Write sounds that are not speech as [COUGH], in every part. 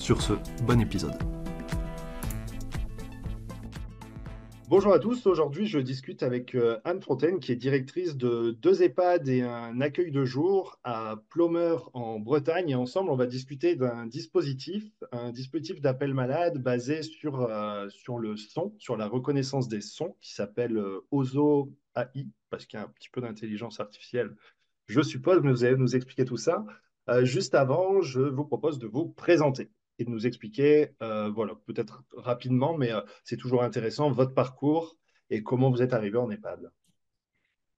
Sur ce, bon épisode. Bonjour à tous, aujourd'hui je discute avec euh, Anne Fontaine qui est directrice de deux EHPAD et un accueil de jour à Plomeur en Bretagne et ensemble on va discuter d'un dispositif, un dispositif d'appel malade basé sur, euh, sur le son, sur la reconnaissance des sons qui s'appelle euh, OZO AI parce qu'il y a un petit peu d'intelligence artificielle je suppose, mais vous allez nous expliquer tout ça. juste avant, je vous propose de vous présenter et de nous expliquer, euh, voilà, peut-être rapidement, mais euh, c'est toujours intéressant, votre parcours et comment vous êtes arrivé en EHPAD.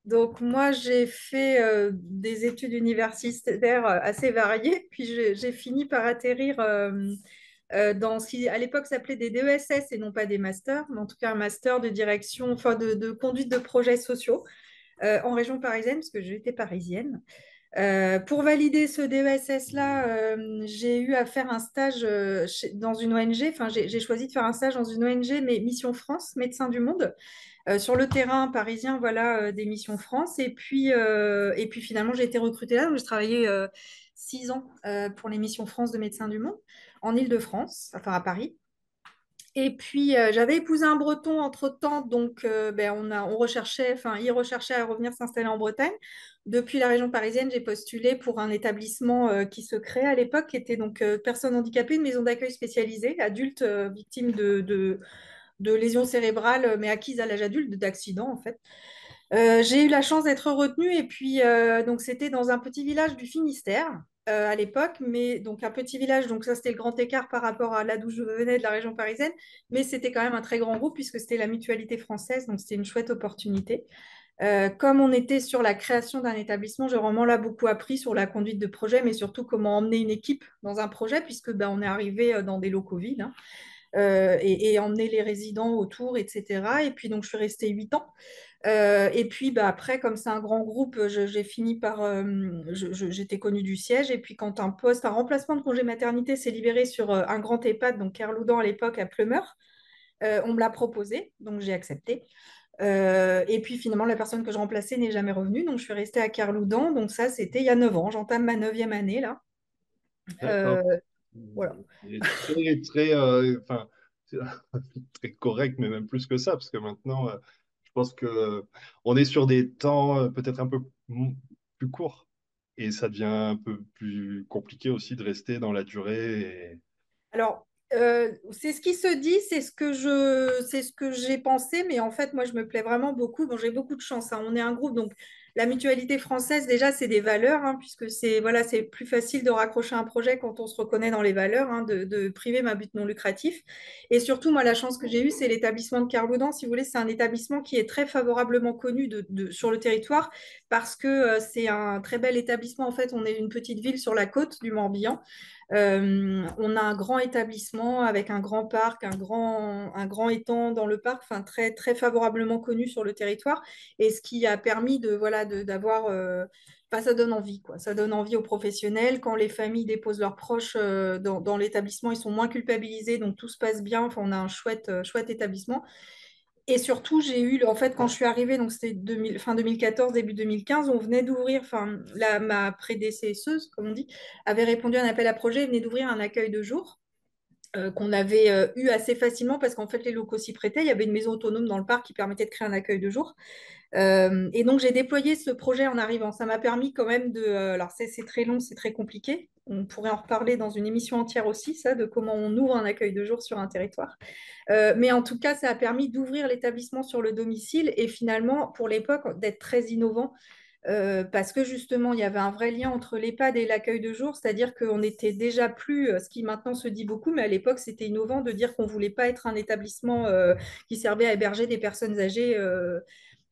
Donc moi, j'ai fait euh, des études universitaires assez variées, puis j'ai fini par atterrir dans ce qui à l'époque s'appelait des DESS et non pas des masters, mais en tout cas un master de direction, enfin de, de conduite de projets sociaux en région parisienne, parce que j'étais parisienne. Euh, pour valider ce DESS-là, euh, j'ai eu à faire un stage euh, dans une ONG. Enfin, j'ai choisi de faire un stage dans une ONG, mais Mission France, Médecins du Monde, sur le terrain parisien, voilà, des Missions France. Et puis, et puis finalement, j'ai été recrutée là. Donc, j'ai travaillé six ans pour les Missions France de Médecins du Monde en Ile-de-France, enfin à Paris. Et puis, j'avais épousé un breton entre-temps, donc ben, on, recherchait, enfin, il recherchait à revenir s'installer en Bretagne. Depuis la région parisienne, j'ai postulé pour un établissement qui se créait à l'époque, qui était donc personnes handicapées, une maison d'accueil spécialisée, adultes victimes de, de, de, lésions cérébrales, mais acquises à l'âge adulte, d'accidents en fait. j'ai eu la chance d'être retenue et puis donc c'était dans un petit village du Finistère euh, à l'époque, mais donc un petit village, donc ça c'était le grand écart par rapport à là d'où je venais de la région parisienne, mais c'était quand même un très grand groupe puisque c'était la mutualité française, donc c'était une chouette opportunité. Euh, comme on était sur la création d'un établissement, j'ai vraiment là beaucoup appris sur la conduite de projet, mais surtout comment emmener une équipe dans un projet, puisque ben, on est arrivé euh, dans des locaux vides. Hein. et, et, emmener les résidents autour, etc. Et puis donc je suis restée huit ans. Euh, et puis bah, après, comme c'est un grand groupe, j'ai fini par. Euh, j'étais connue du siège. Et puis quand un poste, un remplacement de congé maternité s'est libéré sur euh, un grand EHPAD, donc Kerloudan à l'époque à Plumeur, on me l'a proposé, donc j'ai accepté. et puis finalement, la personne que je remplaçais n'est jamais revenue, donc je suis restée à Kerloudan. Donc ça, c'était il y a 9 ans. J'entame ma neuvième année là. voilà. très, très, [LAUGHS] très correct, mais même plus que ça, parce que maintenant pense que on est sur des temps euh, peut-être un peu plus courts et ça devient un peu plus compliqué aussi de rester dans la durée. Alors, euh, c'est ce qui se dit, c'est ce que je, c'est ce que j'ai pensé, mais en fait, moi, je me plais vraiment beaucoup. Bon, j'ai beaucoup de chance. Hein. On est un groupe, donc la mutualité française, déjà, c'est des valeurs, hein, puisque c'est voilà, plus facile de raccrocher un projet quand on se reconnaît dans les valeurs, hein, de, priver ma but non lucratif. Et surtout, moi, la chance que j'ai eue, c'est l'établissement de Carloudan. Si vous voulez, c'est un établissement qui est très favorablement connu sur le territoire parce que euh, c'est un très bel établissement. En fait, on est une petite ville sur la côte du Morbihan. Euh, on a un grand établissement avec un grand parc, un grand, un grand étang dans le parc, enfin très, très favorablement connu sur le territoire, et ce qui a permis de voilà d'avoir, euh, ça donne envie quoi, ça donne envie aux professionnels quand les familles déposent leurs proches euh, dans, dans l'établissement, ils sont moins culpabilisés, donc tout se passe bien. Enfin, on a un chouette, chouette établissement. Et surtout, j'ai eu, en fait, quand je suis arrivée, donc c'était fin 2014, début 2015, on venait d'ouvrir, enfin, ma prédécesseuse, comme on dit, avait répondu à un appel à projet, venait d'ouvrir un accueil de jour euh, qu'on avait euh, eu assez facilement parce qu'en fait, les locaux s'y prêtaient. Il y avait une maison autonome dans le parc qui permettait de créer un accueil de jour. Euh, et donc, j'ai déployé ce projet en arrivant. Ça m'a permis quand même de. alors, c'est très long, c'est très compliqué. On pourrait en reparler dans une émission entière aussi, ça, de comment on ouvre un accueil de jour sur un territoire. Euh, mais en tout cas, ça a permis d'ouvrir l'établissement sur le domicile et finalement, pour l'époque, d'être très innovant. Euh, parce que justement, il y avait un vrai lien entre l'EHPAD et l'accueil de jour, c'est-à-dire qu'on n'était déjà plus, euh, ce qui maintenant se dit beaucoup, mais à l'époque, c'était innovant de dire qu'on ne voulait pas être un établissement qui servait à héberger des personnes âgées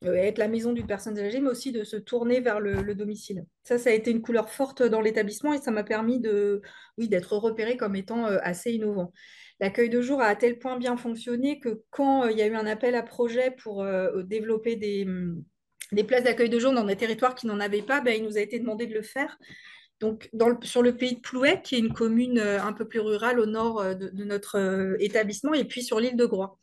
être la maison d'une personne âgée, mais aussi de se tourner vers le, le domicile. Ça, ça a été une couleur forte dans l'établissement et ça m'a permis de, oui, d'être repéré comme étant euh, assez innovant. L'accueil de jour a à tel point bien fonctionné que quand euh, il y a eu un appel à projet pour euh, développer des, hum, des places d'accueil de jour dans des territoires qui n'en avaient pas, ben, il nous a été demandé de le faire. Donc, sur le pays de Plouet, qui est une commune euh, un peu plus rurale au nord euh, de, notre euh, établissement, et puis sur l'île de Groix.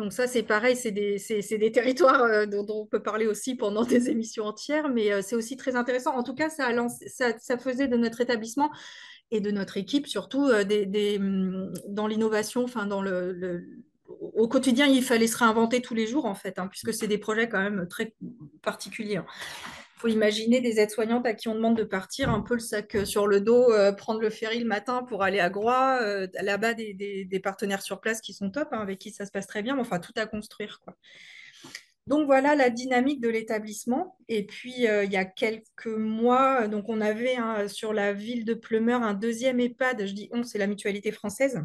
Donc ça, c'est pareil, c'est des, des territoires euh, dont, on peut parler aussi pendant [LAUGHS] des émissions entières, mais euh, c'est aussi très intéressant. En tout cas, ça, a lancé- ça, ça faisait de notre établissement et de notre équipe, surtout euh, des, des, hum, dans l'innovation, enfin dans le- au quotidien, il fallait se réinventer tous les jours, en fait, hein, puisque c'est des projets quand même très particuliers. hein faut imaginer des aides-soignantes à qui on demande de partir un peu le sac euh, sur le dos, euh, prendre le ferry le matin pour aller à Groix. euh, Là-bas, des, partenaires sur place qui sont top, hein, avec qui ça se passe très bien, mais enfin, tout à construire. Donc voilà la dynamique de l'établissement. Et puis il y a quelques mois, donc on avait hein, sur la ville de Pleumeur un deuxième EHPAD, je dis on, c'est la mutualité française,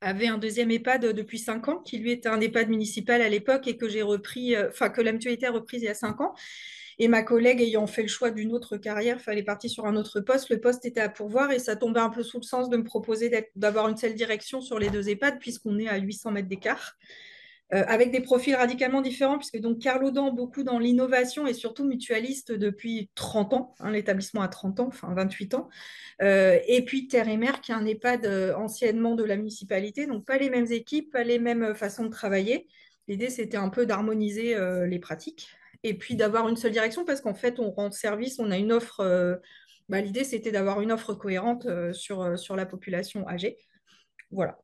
avait un deuxième EHPAD depuis cinq ans, qui lui était un EHPAD municipal à l'époque et que j'ai repris, enfin que la mutualité a reprise il y a cinq ans. Et ma collègue ayant fait le choix d'une autre carrière, fallait partir sur un autre poste. Le poste était à pourvoir et ça tombait un peu sous le sens de me proposer d'avoir une seule direction sur les deux EHPAD puisqu'on est à 800 mètres d'écart. Euh, avec des profils radicalement différents, puisque donc Carlo Dan, beaucoup dans l'innovation et surtout mutualiste depuis 30 ans, hein, l'établissement a 30 ans, enfin 28 ans, Euh, et puis Terre et Mer, qui est un EHPAD euh, anciennement de la municipalité, donc pas les mêmes équipes, pas les mêmes façons de travailler. L'idée, c'était un peu d'harmoniser les pratiques et puis d'avoir une seule direction, parce qu'en fait, on rend service, on a une offre, euh, bah, l'idée, c'était d'avoir une offre cohérente euh, euh, sur la population âgée. Voilà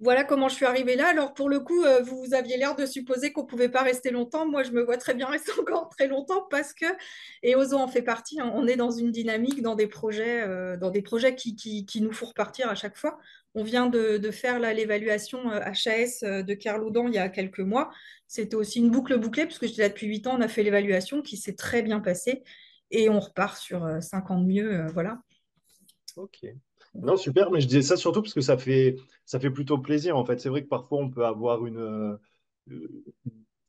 voilà comment je suis arrivée là. Alors pour le coup, euh, vous aviez l'air de supposer qu'on ne pouvait pas rester longtemps. Moi, je me vois très bien rester [LAUGHS] encore très longtemps parce que, et Ozo en fait partie, hein, on est dans une dynamique, dans des projets, euh, dans des projets qui, nous font repartir à chaque fois. On vient de, faire l'évaluation HAS euh, de Kerloudan il y a quelques mois. C'était aussi une boucle bouclée puisque j'étais là depuis 8 ans, on a fait l'évaluation qui s'est très bien passée et on repart sur euh, 5 ans de mieux. Voilà. Ok. Non, super, mais je disais ça surtout parce que ça fait, ça fait plutôt plaisir en fait. C'est vrai que parfois on peut avoir une. euh,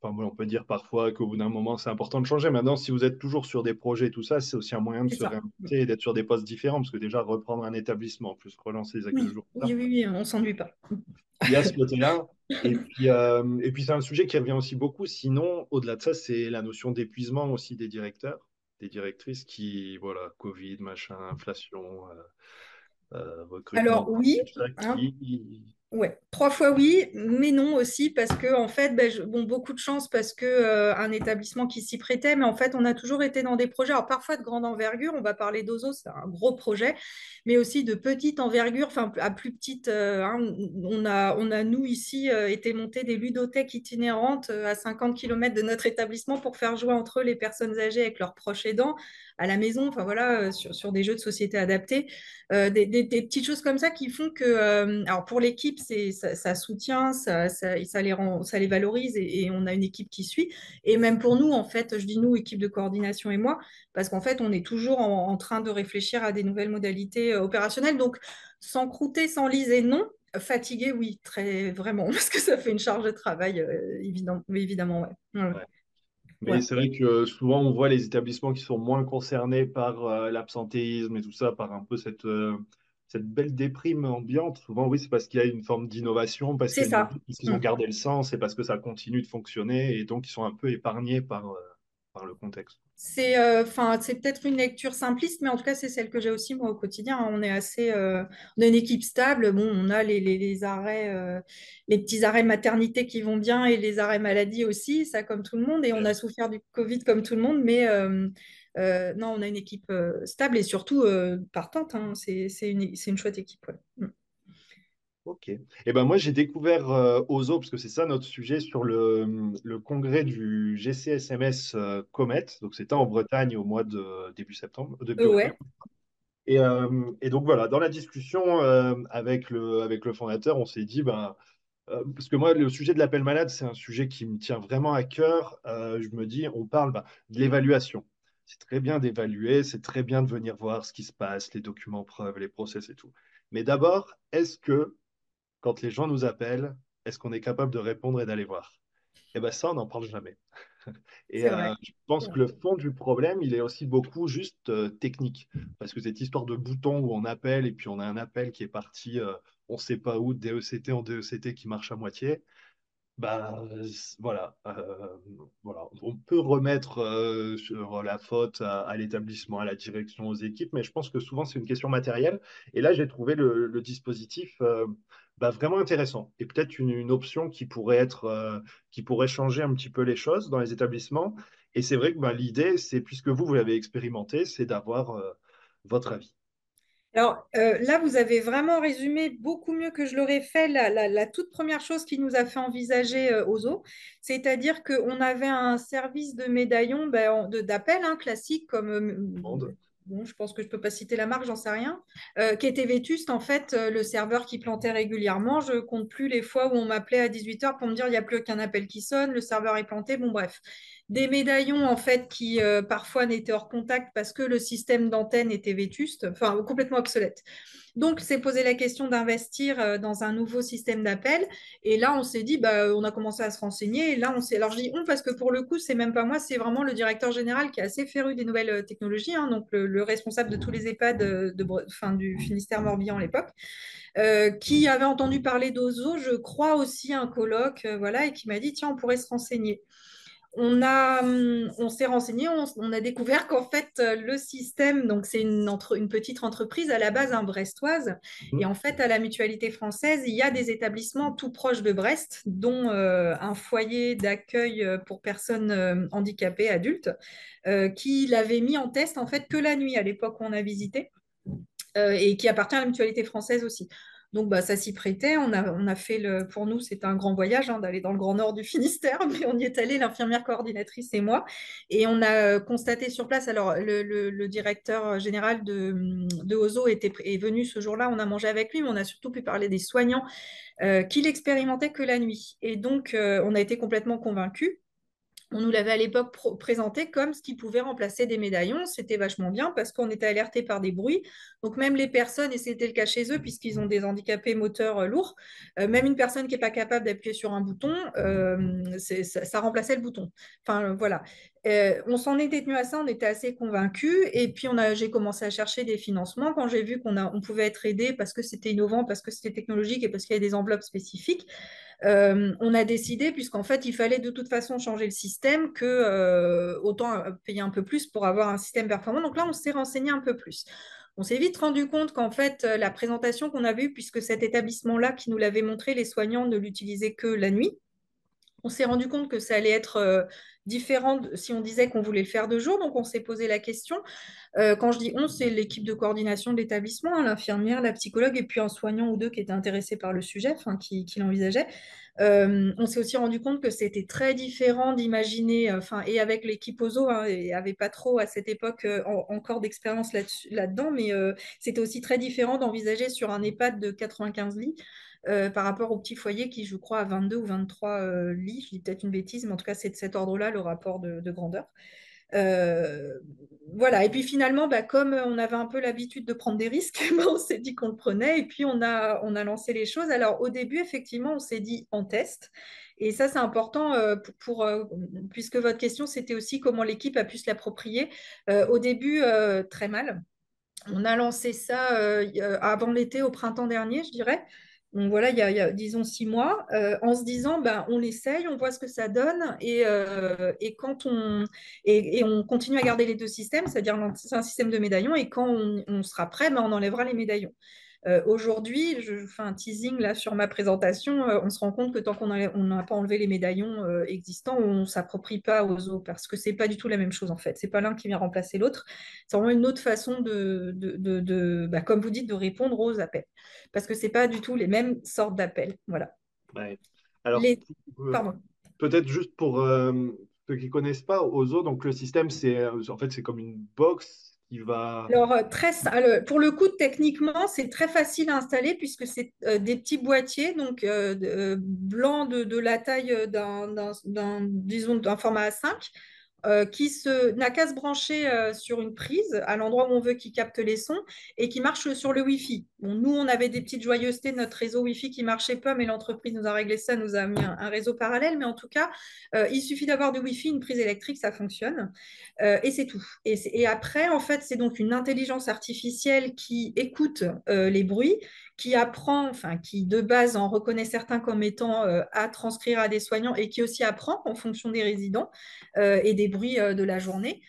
enfin, bon, on peut dire parfois qu'au bout d'un moment c'est important de changer. Maintenant, si vous êtes toujours sur des projets et tout ça, c'est aussi un moyen de C'est se ça. réinventer et d'être sur des postes différents parce que déjà reprendre un établissement, en plus relancer les de Oui, jour, oui, oui, oui, on s'ennuie pas. il y a ce [LAUGHS] côté-là. Et puis, euh, et puis c'est un sujet qui revient aussi beaucoup. Sinon, au-delà de ça, c'est la notion d'épuisement aussi des directeurs, des directrices qui, voilà, Covid, machin, inflation, euh, recrutement, Alors oui, hein, qui, Ouais, trois fois oui, mais non aussi parce que en fait, ben, je- bon, beaucoup de chance parce que euh, un établissement qui s'y prêtait, mais en fait, on a toujours été dans des projets, alors parfois de grande envergure, on va parler d'Ozo, c'est un gros projet, mais aussi de petite envergure, enfin à plus petite. euh, hein, on a, on a nous ici euh, été monter des ludothèques itinérantes euh, à 50 km de notre établissement pour faire jouer entre eux les personnes âgées avec leurs proches aidants à la maison, enfin voilà, euh, sur, sur des jeux de société adaptés. Euh, des, petites choses comme ça qui font que, euh, alors pour l'équipe, c'est ça, soutient, ça, les rend, ça les valorise et, on a une équipe qui suit. Et même pour nous, en fait, je dis nous, équipe de coordination et moi, parce qu'en fait, on est toujours en, train de réfléchir à des nouvelles modalités opérationnelles. Donc, sans croûter, sans liser, non. Fatigué, oui, très vraiment, [LAUGHS] parce que ça fait une charge de travail, évidemment. Ouais, Ouais. Ouais. Mais c'est vrai que souvent on voit les établissements qui sont moins concernés par euh, l'absentéisme et tout ça, par un peu cette, euh, cette belle déprime ambiante. Souvent, oui, c'est parce qu'il y a une forme d'innovation, parce qu'ils ont Mm. gardé le sens et parce que ça continue de fonctionner et donc ils sont un peu épargnés par, euh, par le contexte. C'est euh, c'est peut-être une lecture simpliste, mais en tout cas, c'est celle que j'ai aussi moi au quotidien. On est assez, euh, on a une équipe stable. Bon, on a les, les, les arrêts, euh, les petits arrêts maternité qui vont bien et les arrêts maladie aussi, ça comme tout le monde. Et on a souffert du Covid comme tout le monde, mais non, on a une équipe stable et surtout partante. hein. C'est, une, chouette équipe. ouais. Ok. Et ben moi, j'ai découvert euh, Ozo, parce que c'est ça notre sujet, sur le, le congrès du GCSMS euh, Comet. Donc, c'était en Bretagne au mois de début septembre, début Euh, ouais, Et, euh, et donc voilà, dans la discussion avec le, avec le fondateur, on s'est dit, ben, parce que moi, le sujet de l'appel malade, c'est un sujet qui me tient vraiment à cœur. Je me dis, on parle ben, de l'évaluation. C'est très bien d'évaluer, c'est très bien de venir voir ce qui se passe, les documents preuves, les process et tout. Mais d'abord, est-ce que quand les gens nous appellent, est-ce qu'on est capable de répondre et d'aller voir? Eh bien ça, on n'en parle jamais. [LAUGHS] Et euh, je pense que le fond du problème, il est aussi beaucoup juste euh, technique. Parce que cette histoire de bouton où on appelle et puis on a un appel qui est parti, on ne sait pas où, DECT en DECT qui marche à moitié, bah, voilà, euh, voilà, on peut remettre euh, sur la faute à, l'établissement, à la direction, aux équipes, mais je pense que souvent c'est une question matérielle. Et là, j'ai trouvé le, dispositif euh, bah, vraiment intéressant et peut-être une, option qui pourrait être, qui pourrait changer un petit peu les choses dans les établissements. Et c'est vrai que bah, l'idée, c'est puisque vous vous l'avez expérimenté, c'est d'avoir votre avis. Alors euh, là, vous avez vraiment résumé beaucoup mieux que je l'aurais fait la, toute première chose qui nous a fait envisager euh, Ozo, c'est-à-dire qu'on avait un service de médaillon ben, d'appel hein, classique comme euh, bon, je pense que je ne peux pas citer la marque, j'en sais rien, qui était vétuste, en fait, le serveur qui plantait régulièrement. Je compte plus les fois où on m'appelait à 18h pour me dire il n'y a plus aucun appel qui sonne, le serveur est planté, bon bref des médaillons en fait qui euh, parfois n'étaient hors contact parce que le système d'antenne était vétuste, enfin complètement obsolète. Donc, c'est posé la question d'investir euh, dans un nouveau système d'appel. Et là, on s'est dit, bah, on a commencé à se renseigner. Là, on s'est. Alors, je dis on parce que pour le coup, c'est même pas moi, c'est vraiment le directeur général qui est assez féru des nouvelles euh, technologies, hein, donc le, responsable de tous les EHPAD de, du Finistère Morbihan à l'époque. qui avait entendu parler d'Ozo, je crois aussi un colloque, voilà, et qui m'a dit tiens, on pourrait se renseigner on, a, hum, on s'est renseigné, on, a découvert qu'en fait, euh, le système, donc c'est une, une, petite entreprise à la base un brestoise, mmh. et en fait, à la mutualité française, il y a des établissements tout proches de Brest, dont euh, un foyer d'accueil euh, pour personnes handicapées adultes, qui l'avait mis en test en fait que la nuit à l'époque où on a visité, et qui appartient à la mutualité française aussi. Donc, bah, ça s'y prêtait. On a, fait le, pour nous, c'était un grand voyage hein, d'aller dans le grand nord du [LAUGHS] Finistère, mais on y est allé, l'infirmière coordinatrice et moi. Et on a euh, constaté sur place, alors le, directeur général de, de Ozo était, est venu ce jour-là, on a mangé avec lui, mais on a surtout pu parler des soignants euh, qui l'expérimentaient que la nuit. Et donc, euh, on a été complètement convaincus on nous l'avait à l'époque présenté comme ce qui pouvait remplacer des médaillons. C'était vachement bien parce qu'on était alerté par des bruits. Donc même les personnes, et c'était le cas chez eux, puisqu'ils ont des handicapés moteurs euh, lourds, euh, même une personne qui n'est pas capable d'appuyer sur un bouton, euh, ça, remplaçait le bouton. Enfin voilà. on s'en était tenu à ça, on était assez convaincus. Et puis j'ai commencé à chercher des financements. Quand j'ai vu qu'on on pouvait être aidé parce que c'était innovant, parce que c'était technologique et parce qu'il y avait des enveloppes spécifiques, euh, on a décidé, puisqu'en fait, il fallait de toute façon changer le système, que euh, autant euh, payer un peu plus pour avoir un système performant. Donc là, on s'est renseigné un peu plus. On s'est vite rendu compte qu'en fait, la présentation qu'on avait eue, puisque cet établissement-là qui nous l'avait montré, les soignants ne l'utilisaient que la nuit, on s'est rendu compte que ça allait être différent si on disait qu'on voulait le faire de jour. Donc, on s'est posé la question. quand je dis on, c'est l'équipe de coordination de l'établissement, hein, l'infirmière, la psychologue et puis un soignant ou deux qui étaient intéressés par le sujet, qui, l'envisageaient. on s'est aussi rendu compte que c'était très différent d'imaginer, enfin, et avec l'équipe OZO, hein, n'y avait pas trop à cette époque encore d'expérience là-dedans, mais c'était aussi très différent d'envisager sur un EHPAD de 95 lits euh, par rapport au petit foyer qui, je crois, a 22 ou 23 euh, lits. Je dis peut-être une bêtise, mais en tout cas, c'est de cet ordre-là le rapport de, grandeur. Euh, voilà, et puis finalement, bah, comme on avait un peu l'habitude de prendre des risques, [LAUGHS] bah, on s'est dit qu'on le prenait et puis on a, lancé les choses. Alors au début, effectivement, on s'est dit en test. Et ça, c'est important pour, puisque votre question, c'était aussi comment l'équipe a pu se l'approprier. au début, très mal. On a lancé ça avant l'été, au printemps dernier, je dirais. Voilà, il y a, disons six mois, euh, en se disant, ben, on l'essaye, on voit ce que ça donne, et, euh, quand on et, on continue à garder les deux systèmes, c'est-à-dire c'est un système de médaillons, et quand on, sera prêt, ben, on enlèvera les médaillons. Euh, aujourd'hui, je fais un teasing là sur ma présentation, euh, on se rend compte que tant qu'on n'a pas enlevé les médaillons euh, existants, on ne s'approprie pas aux eaux parce que c'est pas du tout la même chose en fait. C'est pas l'un qui vient remplacer l'autre. C'est vraiment une autre façon de, de, bah, comme vous dites, de répondre aux appels parce que c'est pas du tout les mêmes sortes d'appels. Voilà. Alors, peut-être juste pour ceux qui connaissent pas, Ozo, donc le système, c'est en fait c'est comme une box Alors, euh, très, pour le coup, techniquement, c'est très facile à installer puisque c'est euh, des petits boîtiers, donc euh, blancs de, la taille d'un, disons, d'un format A5. Euh, qui n'a qu'à se brancher euh, sur une prise à l'endroit où on veut qu'il capte les sons et qui marche sur le Wi-Fi. Nous, on avait des petites joyeusetés, notre réseau Wi-Fi qui marchait pas, mais l'entreprise nous a réglé ça, nous a mis un, réseau parallèle. Mais en tout cas, euh, il suffit d'avoir du Wi-Fi, une prise électrique, ça fonctionne. Et c'est tout. Et, et, après, en fait, c'est donc une intelligence artificielle qui écoute les bruits, qui apprend, enfin, qui de base en reconnaît certains comme étant euh, à transcrire à des soignants et qui aussi apprend en fonction des résidents euh, et des bruits euh, de la journée.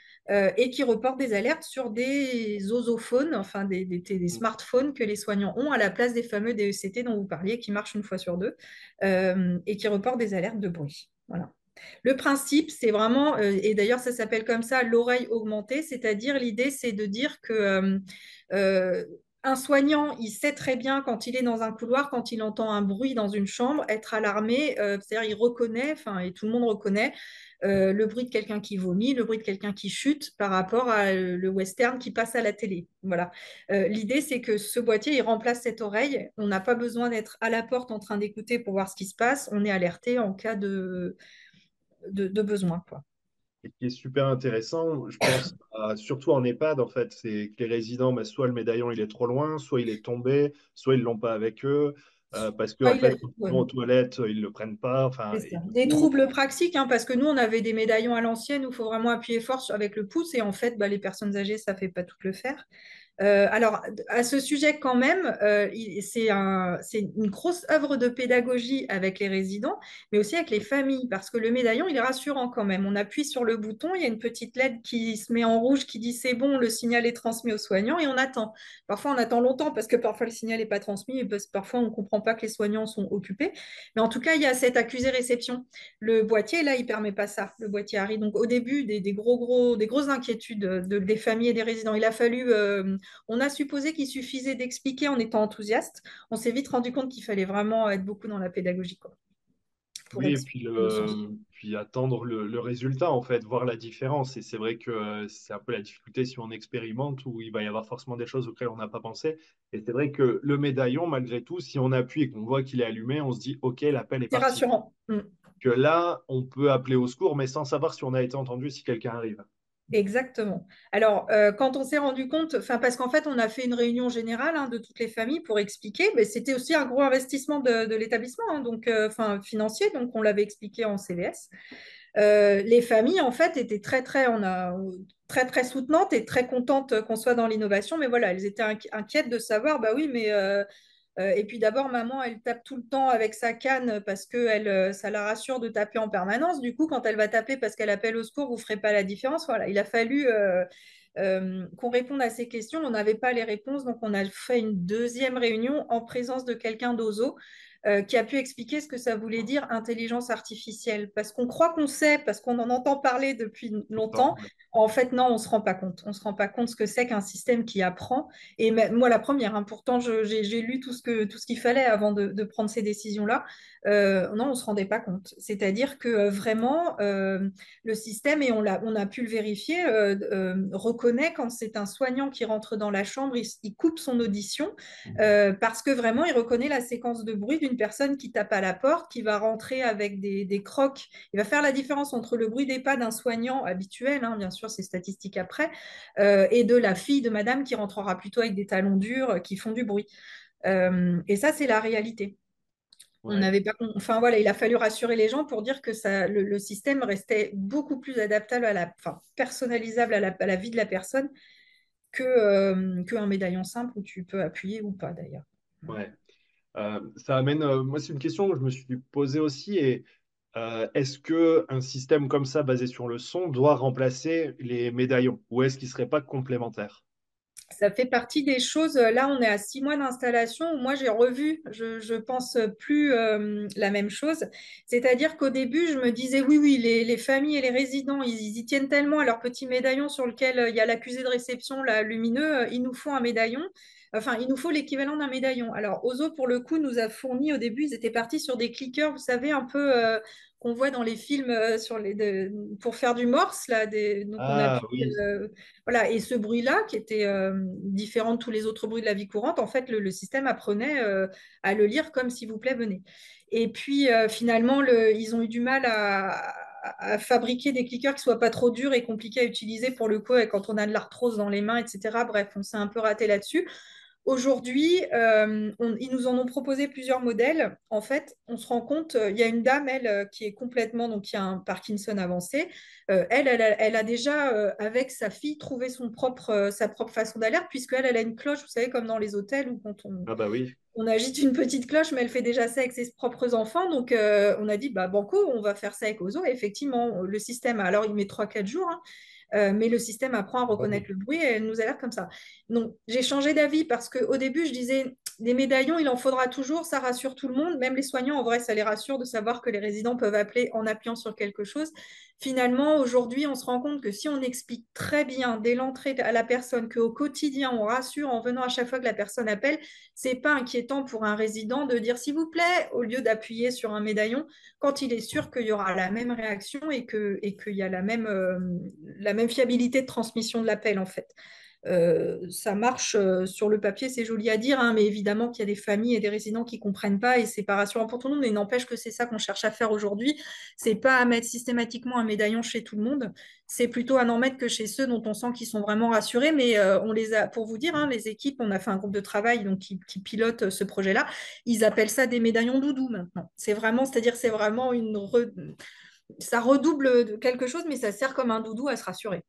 et qui reporte des alertes sur des osophones, enfin des, des, des, smartphones que les soignants ont à la place des fameux DECT dont vous parliez, qui marchent une fois sur deux, et qui reportent des alertes de bruit. Voilà. Le principe, c'est vraiment, et d'ailleurs ça s'appelle comme ça, l'oreille augmentée, c'est-à-dire l'idée, c'est de dire que un soignant, il sait très bien quand il est dans un couloir, quand il entend un bruit dans une chambre, être alarmé, c'est-à-dire il reconnaît, enfin, et tout le monde reconnaît euh, le bruit de quelqu'un qui vomit, le bruit de quelqu'un qui chute par rapport à le western qui passe à la télé. Voilà. Euh, L'idée, c'est que ce boîtier, il remplace cette oreille. On n'a pas besoin d'être à la porte en train d'écouter pour voir ce qui se passe. On est alerté en cas de, de, besoin. Et qui est super intéressant, je pense, [COUGHS] à, surtout en EHPAD, en fait, c'est que les résidents, bah, soit le médaillon il est trop loin, soit il est tombé, soit ils l'ont pas avec eux. Euh, parce que, en fait, ouais. aux toilettes, ils ne le prennent pas. Enfin, des troubles praxiques, hein, parce que nous, on avait des médaillons à l'ancienne où il faut vraiment appuyer fort avec le pouce, et en fait, bah, les personnes âgées, ça ne fait pas tout le faire. Euh, alors, à ce sujet, quand même, euh, c'est un, une grosse œuvre de pédagogie avec les résidents, mais aussi avec les familles, parce que le médaillon, il est rassurant quand même. On appuie sur le bouton, il y a une petite LED qui se met en rouge qui dit c'est bon, le signal est transmis aux soignants, et on attend. Parfois, on attend longtemps parce que parfois le signal n'est pas transmis, et parce que parfois on ne comprend pas que les soignants sont occupés. Mais en tout cas, il y a cette accusé-réception. Le boîtier, là, il ne permet pas ça, le boîtier Harry. Donc, au début, des, gros, gros, des grosses inquiétudes de, des familles et des résidents. Il a fallu. Euh, on a supposé qu'il suffisait d'expliquer en étant enthousiaste. On s'est vite rendu compte qu'il fallait vraiment être beaucoup dans la pédagogie. Quoi, oui, et puis, le, puis attendre le, le, résultat, en fait, voir la différence. Et c'est vrai que c'est un peu la difficulté si on expérimente, où il va y avoir forcément des choses auxquelles on n'a pas pensé. Et c'est vrai que le médaillon, malgré tout, si on appuie et qu'on voit qu'il est allumé, on se dit, OK, l'appel est parti. C'est rassurant. Mm. Que là, on peut appeler au secours, mais sans savoir si on a été entendu, si quelqu'un arrive. Exactement. Alors, euh, quand on s'est rendu compte, parce qu'en fait, on a fait une réunion générale hein, de toutes les familles pour expliquer, mais c'était aussi un gros investissement de, l'établissement, hein, donc, euh, financier, donc on l'avait expliqué en CVS. Euh, les familles, en fait, étaient très, très, on a, très, très soutenantes et très contentes qu'on soit dans l'innovation, mais voilà, elles étaient inquiètes de savoir, bah oui, mais euh, et puis d'abord, maman, elle tape tout le temps avec sa canne parce que euh, ça la rassure de taper en permanence. Du coup, quand elle va taper parce qu'elle appelle au secours, vous ne ferez pas la différence. Voilà, il a fallu euh, euh, qu'on réponde à ces questions. On n'avait pas les réponses, donc on a fait une deuxième réunion en présence de quelqu'un d'OZO euh, qui a pu expliquer ce que ça voulait dire intelligence artificielle. Parce qu'on croit qu'on sait, parce qu'on en entend parler depuis longtemps. En fait, non, on ne se rend pas compte. On ne se rend pas compte ce que c'est qu'un système qui apprend. Et moi, la première, hein, pourtant, j'ai lu tout ce qu'il fallait avant de, de prendre ces décisions-là. Euh, non, on ne se rendait pas compte. C'est-à-dire que euh, vraiment, euh, le système, et on a, on a pu le vérifier, reconnaît quand c'est un soignant qui rentre dans la chambre, il, il coupe son audition mmh. parce que vraiment, il reconnaît la séquence de bruit d'une personne qui tape à la porte, qui va rentrer avec des, des crocs. Il va faire la différence entre le bruit des pas d'un soignant habituel, hein, bien sûr, c'est statistique après, et de la fille de madame qui rentrera plutôt avec des talons durs qui font du bruit. et ça, c'est la réalité. Ouais. On n'avait pas, enfin voilà, il a fallu rassurer les gens pour dire que ça, le, le système restait beaucoup plus adaptable à la, enfin personnalisable à la, à la vie de la personne que euh, qu'un médaillon simple où tu peux appuyer ou pas d'ailleurs. Ouais, euh, ça amène. Euh, moi, c'est une question que je me suis posée aussi et euh, est-ce que un système comme ça basé sur le son doit remplacer les médaillons ou est-ce qu'il serait pas complémentaire? ça fait partie des choses. Là, on est à six mois d'installation. Moi, j'ai revu, je, je, pense plus euh, la même chose. C'est-à-dire qu'au début, je me disais, oui, oui, les, les familles et les résidents, ils, ils, y tiennent tellement à leur petit médaillon sur lequel euh, il y a l'accusé de réception, là, lumineux, euh, il nous faut un médaillon. Enfin, il nous faut l'équivalent d'un médaillon. Alors, Ozo, pour le coup, nous a fourni au début, ils étaient partis sur des clickers, vous savez, un peu euh, qu'on voit dans les films euh, sur les, de, pour faire du morse. Là, des, donc ah, on a pu, oui. euh, voilà, et ce bruit-là, qui était différent de tous les autres bruits de la vie courante, en fait, le, le système apprenait à le lire comme s'il vous plaît, venez. Et puis, finalement, le, ils ont eu du mal à à, fabriquer des clickers qui soient pas trop durs et compliqués à utiliser pour le coup et quand on a de l'arthrose dans les mains, etc. Bref, on s'est un peu raté là-dessus. Aujourd'hui, euh, ils nous en ont proposé plusieurs modèles. En fait, on se rend compte, euh, il y a une dame, elle, euh, qui est complètement, donc qui a un Parkinson avancé. elle, elle a, déjà, avec sa fille, trouvé son propre, sa propre façon d'alerte, puisqu'elle, elle a une cloche, vous savez, comme dans les hôtels, où quand on, ah bah oui. on agite une petite cloche, mais elle fait déjà ça avec ses propres enfants. Donc, on a dit, bah, banco, on va faire ça avec Ozo. Et effectivement, le système, alors il met 3-4 jours, hein, euh, mais le système apprend à reconnaître le bruit et elle nous alerte comme ça. Donc, j'ai changé d'avis parce qu'au début, je disais, des médaillons, il en faudra toujours, ça rassure tout le monde, même les soignants, en vrai, ça les rassure de savoir que les résidents peuvent appeler en appuyant sur quelque chose. Finalement, aujourd'hui, on se rend compte que si on explique très bien dès l'entrée à la personne qu'au quotidien, on rassure en venant à chaque fois que la personne appelle, c'est pas inquiétant pour un résident de dire s'il vous plaît, au lieu d'appuyer sur un médaillon, quand il est sûr qu'il y aura la même réaction et qu'il et y a euh, la même fiabilité de transmission de l'appel, en fait. Euh, ça marche euh, sur le papier, c'est joli à dire, hein, mais évidemment qu'il y a des familles et des résidents qui comprennent pas et c'est pas rassurant pour tout le monde. Mais n'empêche que c'est ça qu'on cherche à faire aujourd'hui. C'est pas à mettre systématiquement un médaillon chez tout le monde. C'est plutôt à n'en mettre que chez ceux dont on sent qu'ils sont vraiment rassurés. Mais euh, on les a, pour vous dire, hein, les équipes, on a fait un groupe de travail qui pilote ce projet-là. Ils appellent ça des médaillons doudou maintenant. C'est vraiment, c'est-à-dire, c'est vraiment une ça redouble quelque chose, mais ça sert comme un doudou à se rassurer.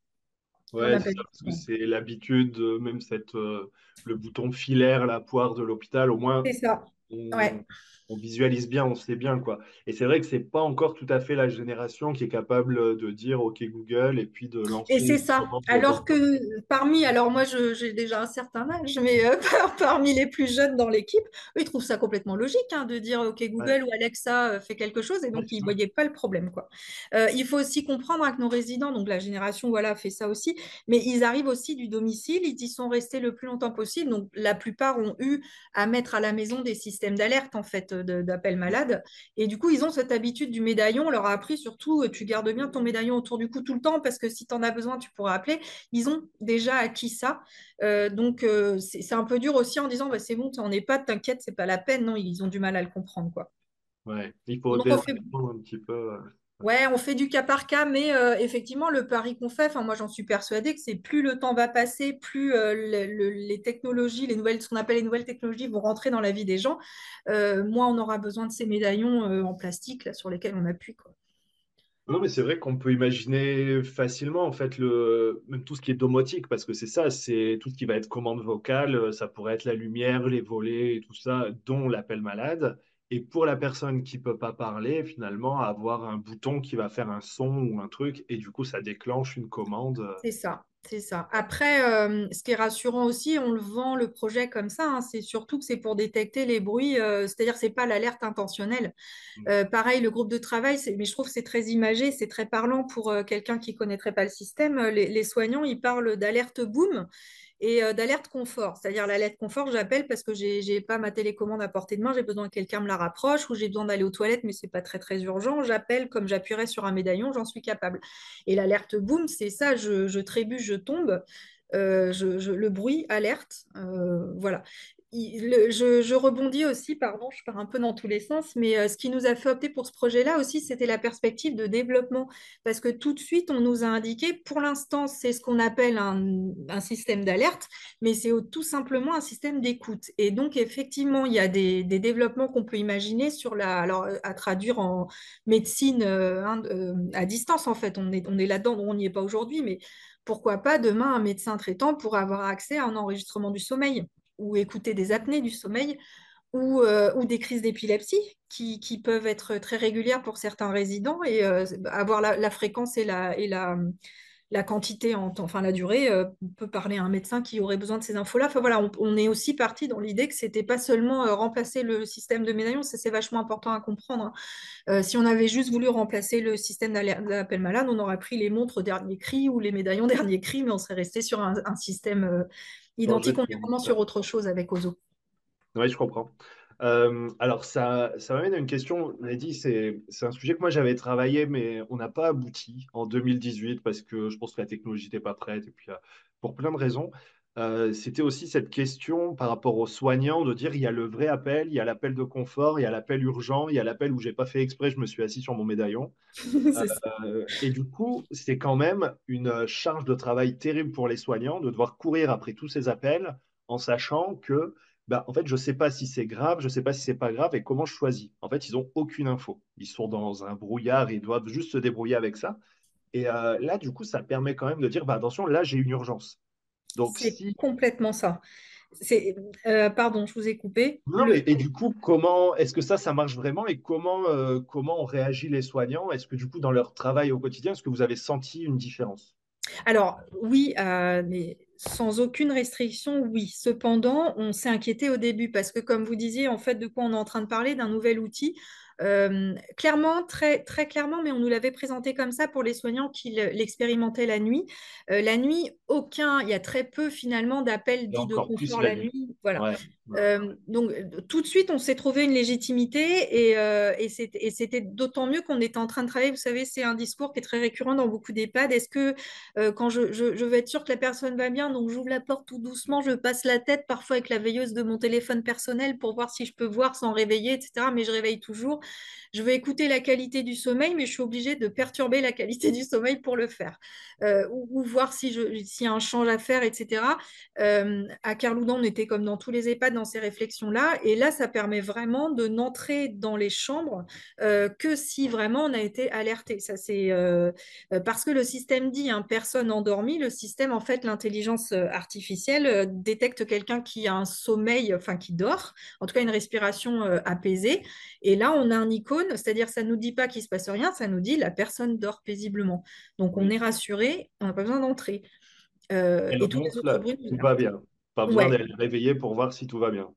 Ouais, c'est parce que c'est l'habitude, euh, même cette, euh, le bouton filaire, la poire de l'hôpital, au moins. C'est ça. ouais on visualise bien, on sait bien quoi. Et c'est vrai que c'est pas encore tout à fait la génération qui est capable de dire OK Google et puis de lancer. Et c'est ça. Alors que parmi, alors moi j'ai déjà un certain âge, mais euh, [LAUGHS] parmi les plus jeunes dans l'équipe, ils trouvent ça complètement logique hein, de dire OK Google ou Alexa euh, fait quelque chose et donc ils voyaient pas le problème quoi. Euh, il faut aussi comprendre hein, que nos résidents, donc la génération voilà fait ça aussi, mais ils arrivent aussi du domicile, ils y sont restés le plus longtemps possible, donc la plupart ont eu à mettre à la maison des systèmes d'alerte en fait d'appels malades. Et du coup, ils ont cette habitude du médaillon. On leur a appris surtout, euh, tu gardes bien ton médaillon autour du cou tout le temps parce que si tu en as besoin, tu pourras appeler. Ils ont déjà acquis ça. Euh, donc, euh, c'est un peu dur aussi en disant, bah, c'est bon, tu n'en es pas, t'inquiète, c'est pas la peine. Non, ils ont du mal à le comprendre. Quoi. Ouais, il faut un petit peu. Ouais, on fait du cas par cas, mais euh, effectivement, le pari qu'on fait, moi j'en suis persuadée que c'est plus le temps va passer, plus euh, les technologies, les nouvelles, ce qu'on appelle les nouvelles technologies vont rentrer dans la vie des gens, euh, moins on aura besoin de ces médaillons en plastique sur lesquels on appuie. Quoi. Non, mais c'est vrai qu'on peut imaginer facilement, en fait, même tout ce qui est domotique, parce que c'est ça, c'est tout ce qui va être commande vocale, ça pourrait être la lumière, les volets et tout ça, dont l'appel malade. Et pour la personne qui peut pas parler, finalement, avoir un bouton qui va faire un son ou un truc, et du coup, ça déclenche une commande. C'est ça, c'est ça. Après, euh, ce qui est rassurant aussi, on le vend le projet comme ça, hein, c'est surtout que c'est pour détecter les bruits, euh, c'est-à-dire c'est pas l'alerte intentionnelle. Mm. Euh, pareil, le groupe de travail, mais je trouve que c'est très imagé, c'est très parlant pour quelqu'un qui connaîtrait pas le système. Les, les soignants, ils parlent d'alerte boom et euh, d'alerte confort. C'est-à-dire l'alerte confort, j'appelle parce que je n'ai pas ma télécommande à portée de main, j'ai besoin que quelqu'un me la rapproche ou j'ai besoin d'aller aux toilettes, mais ce n'est pas très très urgent. J'appelle comme j'appuierais sur un médaillon, j'en suis capable. Et l'alerte boom, c'est ça, je, trébuche, je tombe. Euh, le bruit alerte, euh, voilà je, rebondis aussi, pardon, je pars un peu dans tous les sens, mais euh, ce qui nous a fait opter pour ce projet-là aussi, c'était la perspective de développement. Parce que tout de suite, on nous a indiqué, pour l'instant, c'est ce qu'on appelle un, système d'alerte, mais c'est tout simplement un système d'écoute. Et donc, effectivement, il y a des, développements qu'on peut imaginer sur la, alors, euh, à traduire en médecine euh, à distance, en fait. On est, on est là-dedans, on n'y est pas aujourd'hui, mais pourquoi pas demain un médecin traitant pour avoir accès à un enregistrement du sommeil ou écouter des apnées du sommeil ou, euh, ou des crises d'épilepsie qui, qui, peuvent être très régulières pour certains résidents et euh, avoir la, fréquence et la, et la, la quantité, en enfin la durée, euh, on peut parler à un médecin qui aurait besoin de ces infos-là. Enfin voilà, on, est aussi parti dans l'idée que c'était pas seulement remplacer le système de médaillon, c'est vachement important à comprendre. Hein. si on avait juste voulu remplacer le système d'appel malade, on aurait pris les montres dernier cri ou les médaillons [LAUGHS] dernier cri, mais on serait resté sur un système identique, on est vraiment sur autre chose avec Ozo. Oui, je comprends. Euh, alors, ça, ça m'amène à une question. On a dit, c'est un sujet que moi j'avais travaillé, mais on n'a pas abouti en 2018 parce que je pense que la technologie n'était pas prête et puis euh, pour plein de raisons. Euh, c'était aussi cette question par rapport aux soignants de dire il y a le vrai appel, il y a l'appel de confort, il y a l'appel urgent, il y a l'appel où j'ai pas fait exprès, je me suis assis sur mon médaillon. [LAUGHS] Euh, et du coup, c'est quand même une charge de travail terrible pour les soignants de devoir courir après tous ces appels en sachant que bah, en fait, je ne sais pas si c'est grave, je ne sais pas si c'est pas grave et comment je choisis. En fait, ils n'ont aucune info. Ils sont dans un brouillard, ils doivent juste se débrouiller avec ça. Et euh, là, du coup, ça permet quand même de dire, bah, attention, là, j'ai une urgence. Donc, c'est complètement ça. C'est, euh, pardon, je vous ai coupé. Non, et, du coup, comment est-ce que ça, ça marche vraiment et comment, euh, comment on réagit les soignants? Est-ce que du coup, dans leur travail au quotidien, est-ce que vous avez senti une différence? Alors oui, euh, mais sans aucune restriction, oui. Cependant, on s'est inquiété au début parce que, comme vous disiez, en fait, de quoi on est en train de parler d'un nouvel outil. Euh, clairement, très, très clairement, mais on nous l'avait présenté comme ça pour les soignants qui l'expérimentaient la nuit. Euh, la nuit, aucun, il y a très peu finalement d'appels dits de confort la, nuit. Voilà. Euh, donc, tout de suite, on s'est trouvé une légitimité et, et c'était d'autant mieux qu'on était en train de travailler. Vous savez, c'est un discours qui est très récurrent dans beaucoup d'EHPAD. Est-ce que quand je, veux être sûr que la personne va bien, donc j'ouvre la porte tout doucement, je passe la tête parfois avec la veilleuse de mon téléphone personnel pour voir si je peux voir sans réveiller, etc. Mais je réveille toujours je vais écouter la qualité du sommeil, mais je suis obligée de perturber la qualité du sommeil pour le faire. Euh, ou, voir s'il si y a un change à faire, etc. Euh, à Carloudan, on était comme dans tous les EHPAD dans ces réflexions-là. Et là, ça permet vraiment de n'entrer dans les chambres euh, que si vraiment on a été alerté. Ça, c'est parce que le système dit hein, personne endormie. Le système, en fait, l'intelligence artificielle détecte quelqu'un qui a un sommeil, enfin qui dort, en tout cas une respiration apaisée. Et là, on a un icône, c'est-à-dire ça ne nous dit pas qu'il ne se passe rien, ça nous dit la personne dort paisiblement. Donc on est rassuré, on n'a pas besoin d'entrer. Euh, et, tout va bien. Pas besoin d'être réveillé pour voir si tout va bien.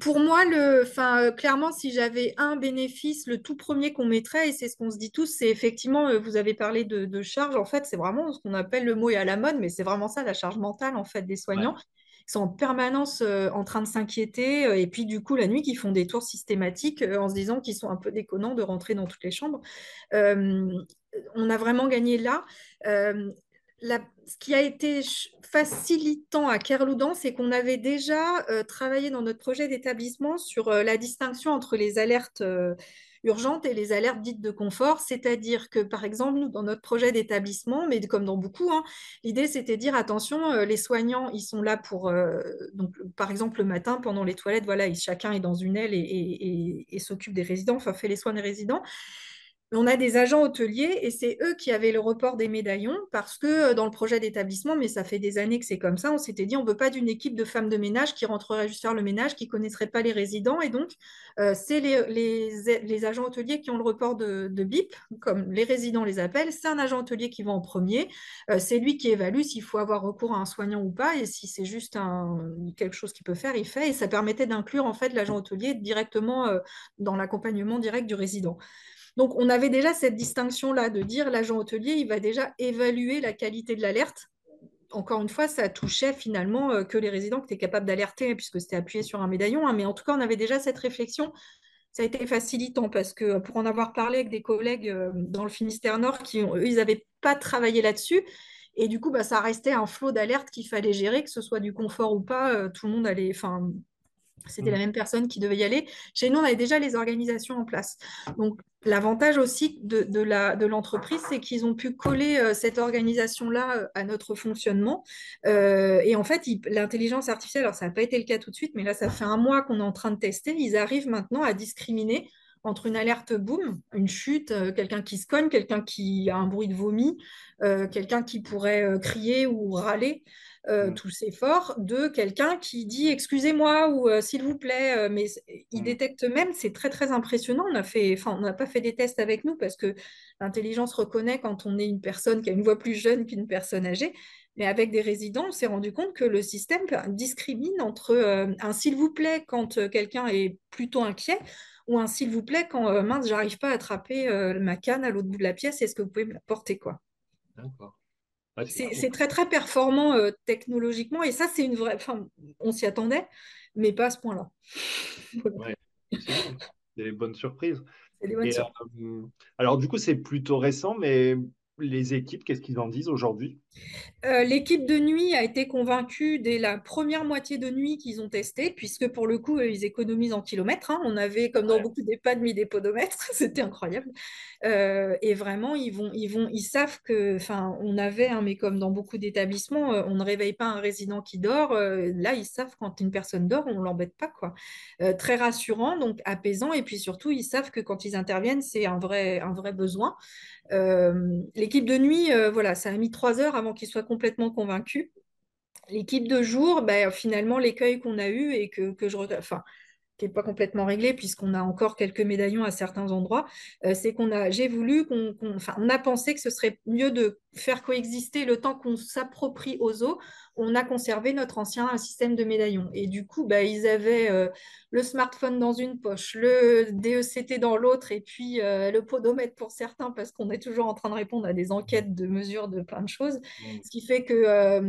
Pour moi, le, enfin, euh, clairement, si j'avais un bénéfice, le tout premier qu'on mettrait, et c'est ce qu'on se dit tous, c'est effectivement, euh, vous avez parlé de, charge, en fait, c'est vraiment ce qu'on appelle le mot est à la mode, mais c'est vraiment ça, la charge mentale, en fait, des soignants sont en permanence euh, en train de s'inquiéter, et puis du coup, la nuit, qui font des tours systématiques en se disant qu'ils sont un peu déconnants de rentrer dans toutes les chambres. on a vraiment gagné là. Ce qui a été facilitant à Kerloudan, c'est qu'on avait déjà travaillé dans notre projet d'établissement sur la distinction entre les alertes urgentes et les alertes dites de confort. C'est-à-dire que, par exemple, nous, dans notre projet d'établissement, mais comme dans beaucoup, hein, l'idée, c'était de dire, attention, euh, les soignants, ils sont là pour, euh, donc, par exemple, le matin, pendant les toilettes, voilà, chacun est dans une aile et, et s'occupe des résidents, enfin, fait les soins des résidents on a des agents hôteliers et c'est eux qui avaient le report des médaillons parce que euh, dans le projet d'établissement, mais ça fait des années que c'est comme ça, on s'était dit on ne veut pas d'une équipe de femmes de ménage qui rentrerait juste faire le ménage, qui ne connaisseraient pas les résidents. Et donc, euh, c'est les, agents hôteliers qui ont le report de, BIP, comme les résidents les appellent. C'est un agent hôtelier qui va en premier. Euh, c'est lui qui évalue s'il faut avoir recours à un soignant ou pas. Et si c'est juste quelque chose qu'il peut faire, il fait. Et ça permettait d'inclure en fait l'agent hôtelier directement dans l'accompagnement direct du résident. Donc, on avait déjà cette distinction-là de dire l'agent hôtelier, il va déjà évaluer la qualité de l'alerte. Encore une fois, ça touchait finalement euh, que les résidents qui étaient capables d'alerter, puisque c'était appuyé sur un médaillon. Hein. mais en tout cas, on avait déjà cette réflexion. Ça a été facilitant parce que pour en avoir parlé avec des collègues euh, dans le Finistère Nord, qui, eux, ils n'avaient pas travaillé là-dessus. Et du coup, bah, ça restait un flot d'alerte qu'il fallait gérer, que ce soit du confort ou pas. Euh, tout le monde allait, enfin, c'était la mm. même personne qui devait y aller. Chez nous, on avait déjà les organisations en place. Donc, l'avantage aussi de, l'entreprise, c'est qu'ils ont pu coller euh, cette organisation-là euh, à notre fonctionnement. Euh, et en fait, l'intelligence artificielle, alors ça n'a pas été le cas tout de suite, mais là, ça fait un mois qu'on est en train de tester. Ils arrivent maintenant à discriminer entre une alerte boom, une chute, quelqu'un qui se cogne, quelqu'un qui a un bruit de vomi, quelqu'un qui pourrait crier ou râler. Euh, mm. tous efforts de quelqu'un qui dit excusez-moi ou euh, s'il vous plaît, euh, mais il mm. détecte même, c'est très très impressionnant. On a fait, enfin, on n'a pas fait des tests avec nous parce que l'intelligence reconnaît quand on est une personne qui a une voix plus jeune qu'une personne âgée. Mais avec des résidents, on s'est rendu compte que le système discrimine entre un s'il vous plaît quand quelqu'un est plutôt inquiet ou un s'il vous plaît quand mince, j'arrive pas à attraper ma canne à l'autre bout de la pièce, est-ce que vous pouvez me la porter quoi? D'accord c'est très très performant euh, technologiquement et ça c'est une vraie. Enfin, on s'y attendait, mais pas à ce point-là. [LAUGHS] ouais, des bonnes surprises. Des bonnes surprises. Euh, alors du coup c'est plutôt récent, mais les équipes, qu'est-ce qu'ils en disent aujourd'hui? Euh, l'équipe de nuit a été convaincue dès la première moitié de nuit qu'ils ont testé, puisque pour le coup, ils économisent en kilomètres. hein. On avait, comme dans Ouais. beaucoup d'EHPAD, mis des podomètres. [LAUGHS] C'était incroyable. Euh, et vraiment, ils vont, ils vont, ils savent que, enfin, on avait, hein, mais comme dans beaucoup d'établissements, euh, on ne réveille pas un résident qui dort. Euh, là, ils savent quand une personne dort, on ne l'embête pas, quoi. Très rassurant, donc apaisant. Et puis surtout, ils savent que quand ils interviennent, c'est un vrai, un vrai besoin. L'équipe de nuit, euh, voilà, ça a mis trois heures avant qu'ils soient complètement convaincus. L'équipe de jour, ben, finalement, l'écueil qu'on a eu et que, je enfin, qui n'est pas complètement réglé puisqu'on a encore quelques médaillons à certains endroits, euh, c'est qu'on a, j'ai voulu qu'on, qu'on- enfin, on a pensé que ce serait mieux de faire coexister le temps qu'on s'approprie aux eaux. On a conservé notre ancien système de médaillons. Et du coup, bah, ils avaient euh, le smartphone dans une poche, le DECT dans l'autre, et puis euh, le podomètre pour certains, parce qu'on est toujours en train de répondre à des enquêtes de mesures de plein de choses. Mm. Ce qui fait que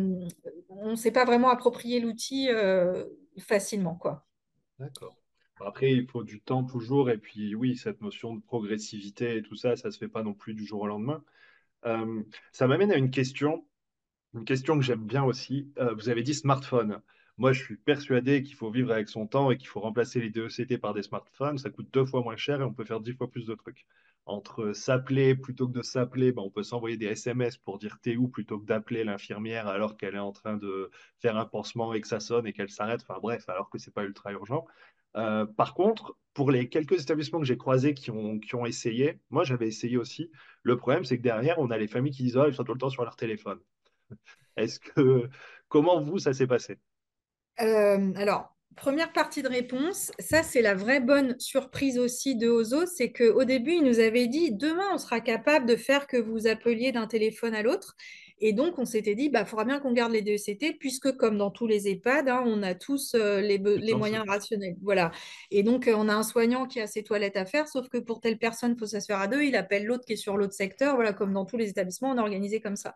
on ne s'est pas vraiment approprié l'outil facilement, quoi. D'accord. Après, il faut du temps toujours, et puis oui, cette notion de progressivité et tout ça, ça se fait pas non plus du jour au lendemain. Ça m'amène à une question, une question que j'aime bien aussi. Vous avez dit smartphone. Moi, je suis persuadé qu'il faut vivre avec son temps et qu'il faut remplacer les DECT par des smartphones. Ça coûte deux fois moins cher et on peut faire dix fois plus de trucs. Entre s'appeler plutôt que de s'appeler, ben, on peut s'envoyer des SMS pour dire t'es où plutôt que d'appeler l'infirmière alors qu'elle est en train de faire un pansement et que ça sonne et qu'elle s'arrête. Enfin bref, alors que c'est pas ultra urgent. Euh, par contre, pour les quelques établissements que j'ai croisés qui ont, qui ont essayé, moi j'avais essayé aussi. Le problème, c'est que derrière, on a les familles qui disent oh, ils sont tout le temps sur leur téléphone. [LAUGHS] Est-ce que comment vous ça s'est passé? Euh, alors, première partie de réponse, ça c'est la vraie bonne surprise aussi de Ozo, c'est qu'au début, il nous avait dit, demain, on sera capable de faire que vous appeliez d'un téléphone à l'autre. Et donc, on s'était dit, bah, il faudra bien qu'on garde les DECT, puisque comme dans tous les EHPAD, hein, on a tous euh, les, moyens rationnels. Voilà. Et donc, euh, on a un soignant qui a ses toilettes à faire, sauf que pour telle personne, il faut faire à deux, il appelle l'autre qui est sur l'autre secteur. Voilà, comme dans tous les établissements, on a organisé comme ça.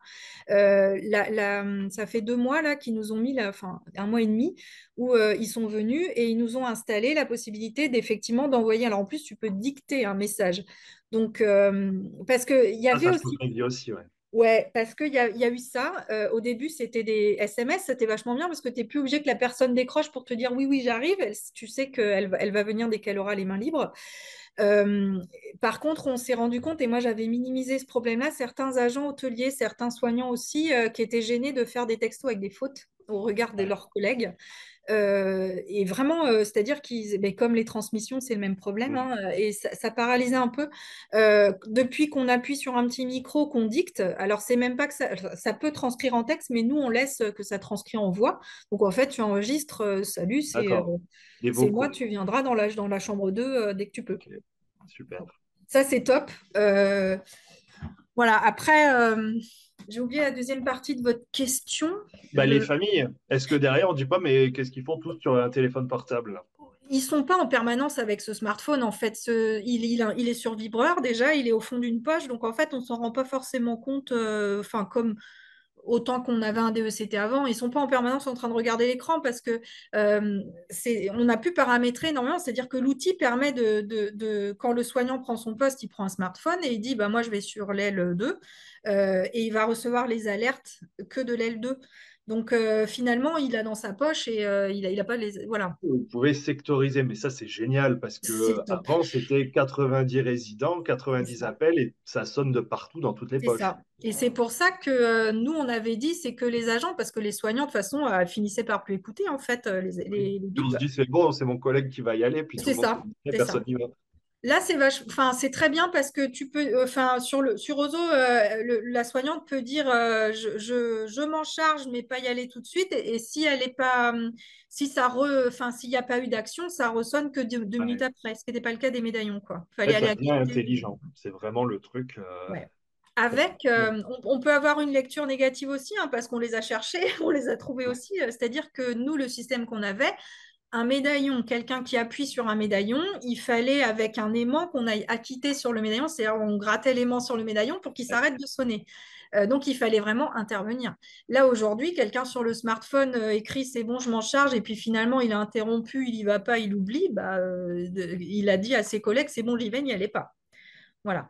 Euh, la- la- ça fait deux mois là qu'ils nous ont mis, la, enfin un mois et demi, où euh, ils sont venus et ils nous ont installé la possibilité d'effectivement d'envoyer. Alors en plus, tu peux dicter un message. Donc, euh, parce qu'il y Ah, avait ça aussi aussi, ouais. Ouais, parce qu'il y a, y a eu ça. Euh, au début, c'était des SMS, c'était vachement bien parce que tu n'es plus obligé que la personne décroche pour te dire oui, oui, j'arrive. Elle- tu sais qu'elle va- elle va venir dès qu'elle aura les mains libres. Euh, par contre, on s'est rendu compte, et moi j'avais minimisé ce problème-là, certains agents hôteliers, certains soignants aussi, euh, qui étaient gênés de faire des textos avec des fautes au regard de leurs collègues. Euh, et vraiment, euh, c'est-à-dire qu'ils, ben, comme les transmissions, c'est le même problème, hein, et ça, ça paralysait un peu. Euh, depuis qu'on appuie sur un petit micro, qu'on dicte, alors c'est même pas que ça, ça peut transcrire en texte, mais nous on laisse que ça transcrit en voix. Donc en fait, tu enregistres, euh, salut, c'est euh, moi, tu viendras dans la, dans la chambre 2 euh, dès que tu peux. Super. Ça, c'est top. Euh, voilà, après, euh, j'ai oublié la deuxième partie de votre question. Bah, les Le- familles, est-ce que derrière on dit pas mais qu'est-ce qu'ils font tous sur un téléphone portable? Ils sont pas en permanence avec ce smartphone. En fait, Ce- il, il- il est sur vibreur déjà, il est au fond d'une poche. Donc, en fait, on s'en rend pas forcément compte. euh, Enfin, comme autant qu'on avait un DECT avant, ils sont pas en permanence en train de regarder l'écran parce que euh, on a pu paramétrer énormément. C'est-à-dire que l'outil permet de- quand le soignant prend son poste, il prend un smartphone et il dit, bah, moi, je vais sur l'aile 2 euh, et il va recevoir les alertes que de l'aile 2. Donc, euh, finalement, il a dans sa poche et euh, il a, il a pas les... Voilà, Vous pouvez sectoriser, mais ça c'est génial parce que avant c'était 90 résidents, C'est 90 ça. appels et ça sonne de partout dans toutes les poches. ça. Et c'est pour ça que euh, nous, on avait dit, c'est que les agents, parce que les soignants, de toute façon, finissaient par plus écouter, en fait, les, les, les Puis on se dit c'est bon, c'est mon collègue qui va y aller, puis tout C'est le monde se ça, dit personne n'y va. Là, c'est vache... enfin, c'est très bien parce que tu peux, euh, enfin, sur le sur Ozo, euh, le- la soignante peut dire, euh, je, je, je m'en charge, mais pas y aller tout de suite. Et, et si elle est pas, hum, si ça re, enfin, s'il n'y a pas eu d'action, ça ressonne que deux, deux minutes après, ce qui n'était pas le cas des médaillons, quoi. Fallait aller quitter. intelligent. C'est vraiment le truc. euh, Ouais. Avec, on, on peut avoir une lecture négative aussi, hein, parce qu'on les a cherchés, [LAUGHS] on les a trouvés aussi. C'est-à-dire que nous, le système qu'on avait, un médaillon, quelqu'un qui appuie sur un médaillon, il fallait avec un aimant qu'on aille acquitter sur le médaillon, c'est-à-dire on grattait l'aimant sur le médaillon pour qu'il s'arrête de sonner. Euh, donc il fallait vraiment intervenir. Là aujourd'hui, quelqu'un sur le smartphone euh, écrit c'est bon, je m'en charge, et puis finalement il a interrompu, il y va pas, il oublie, bah, euh, il a dit à ses collègues c'est bon, j'y vais, n'y allez pas. Voilà.